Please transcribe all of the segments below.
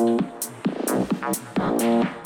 Thank you.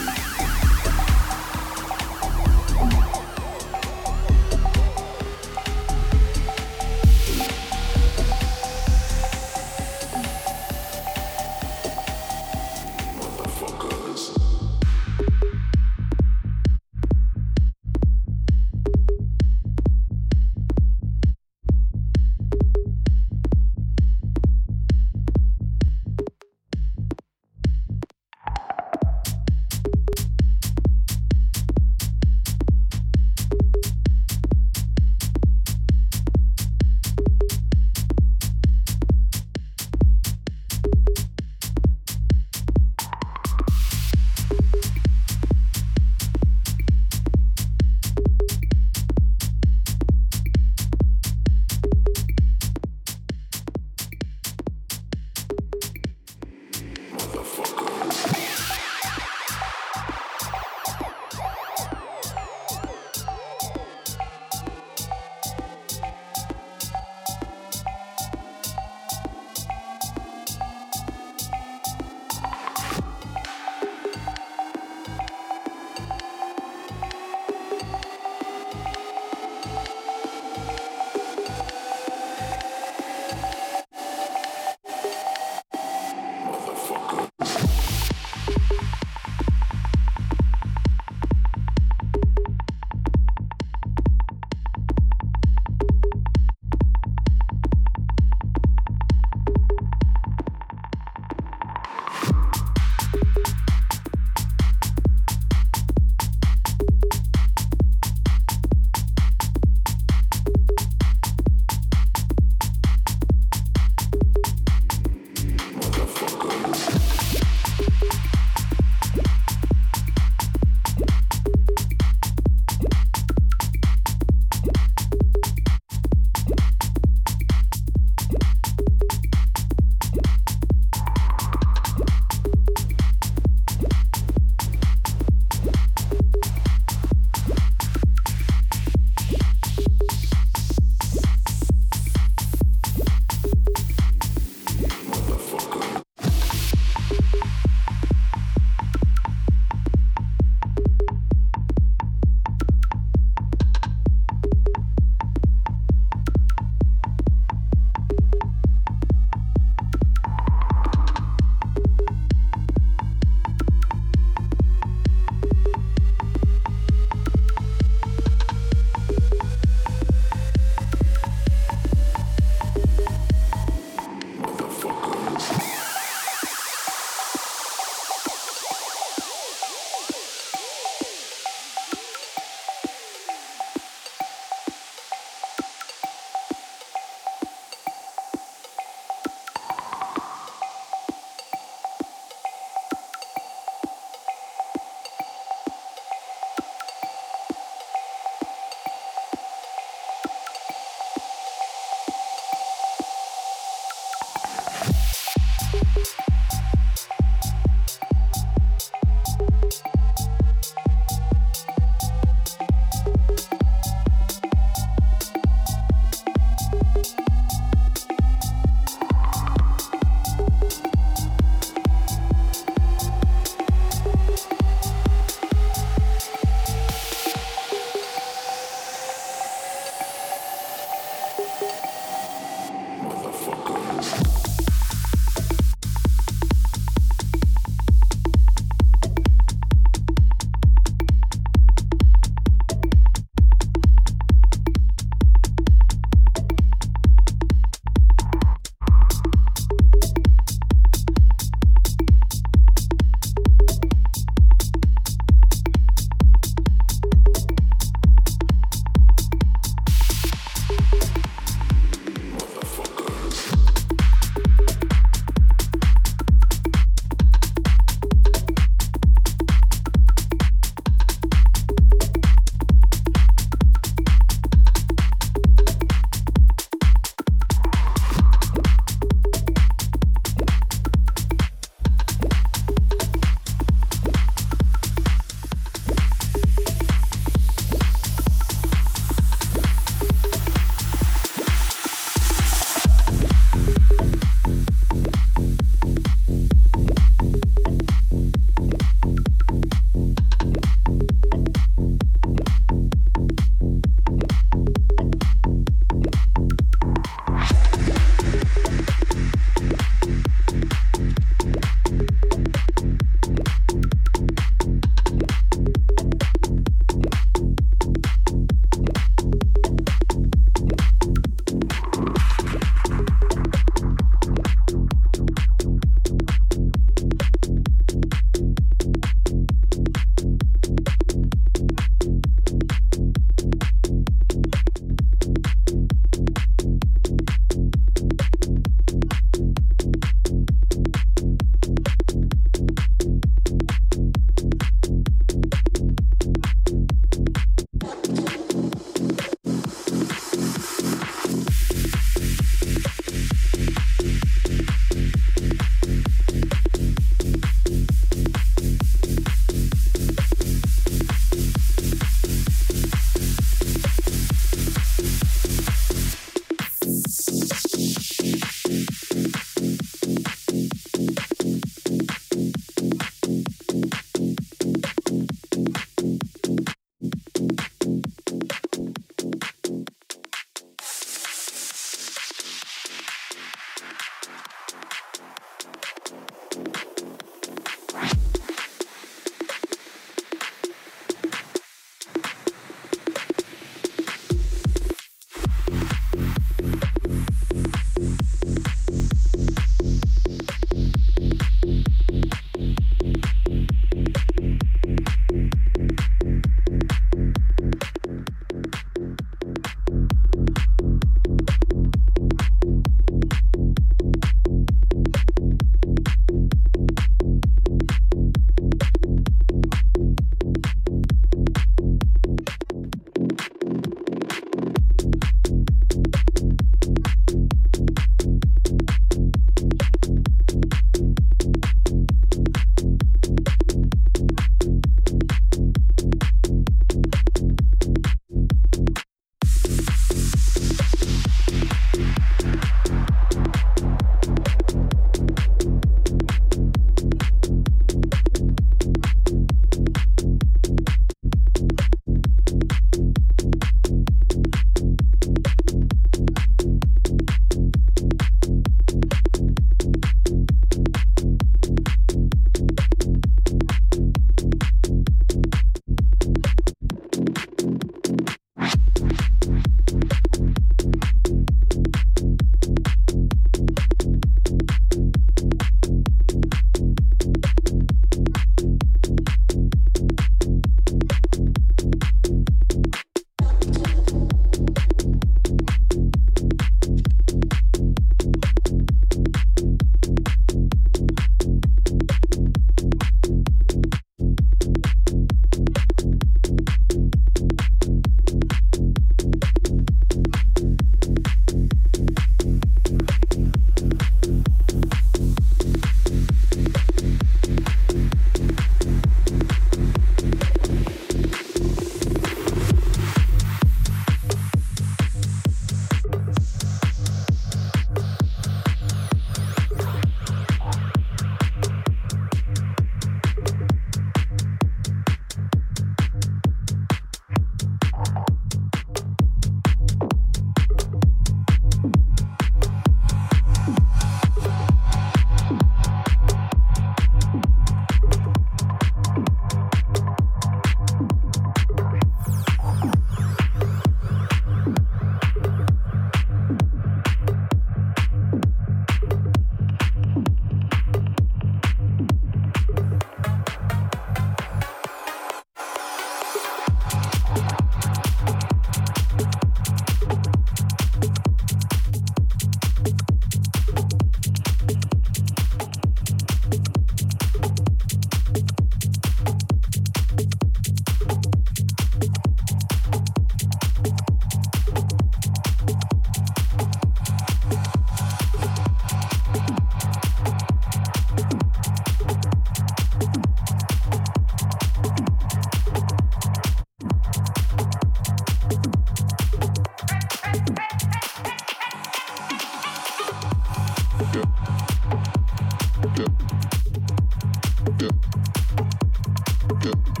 get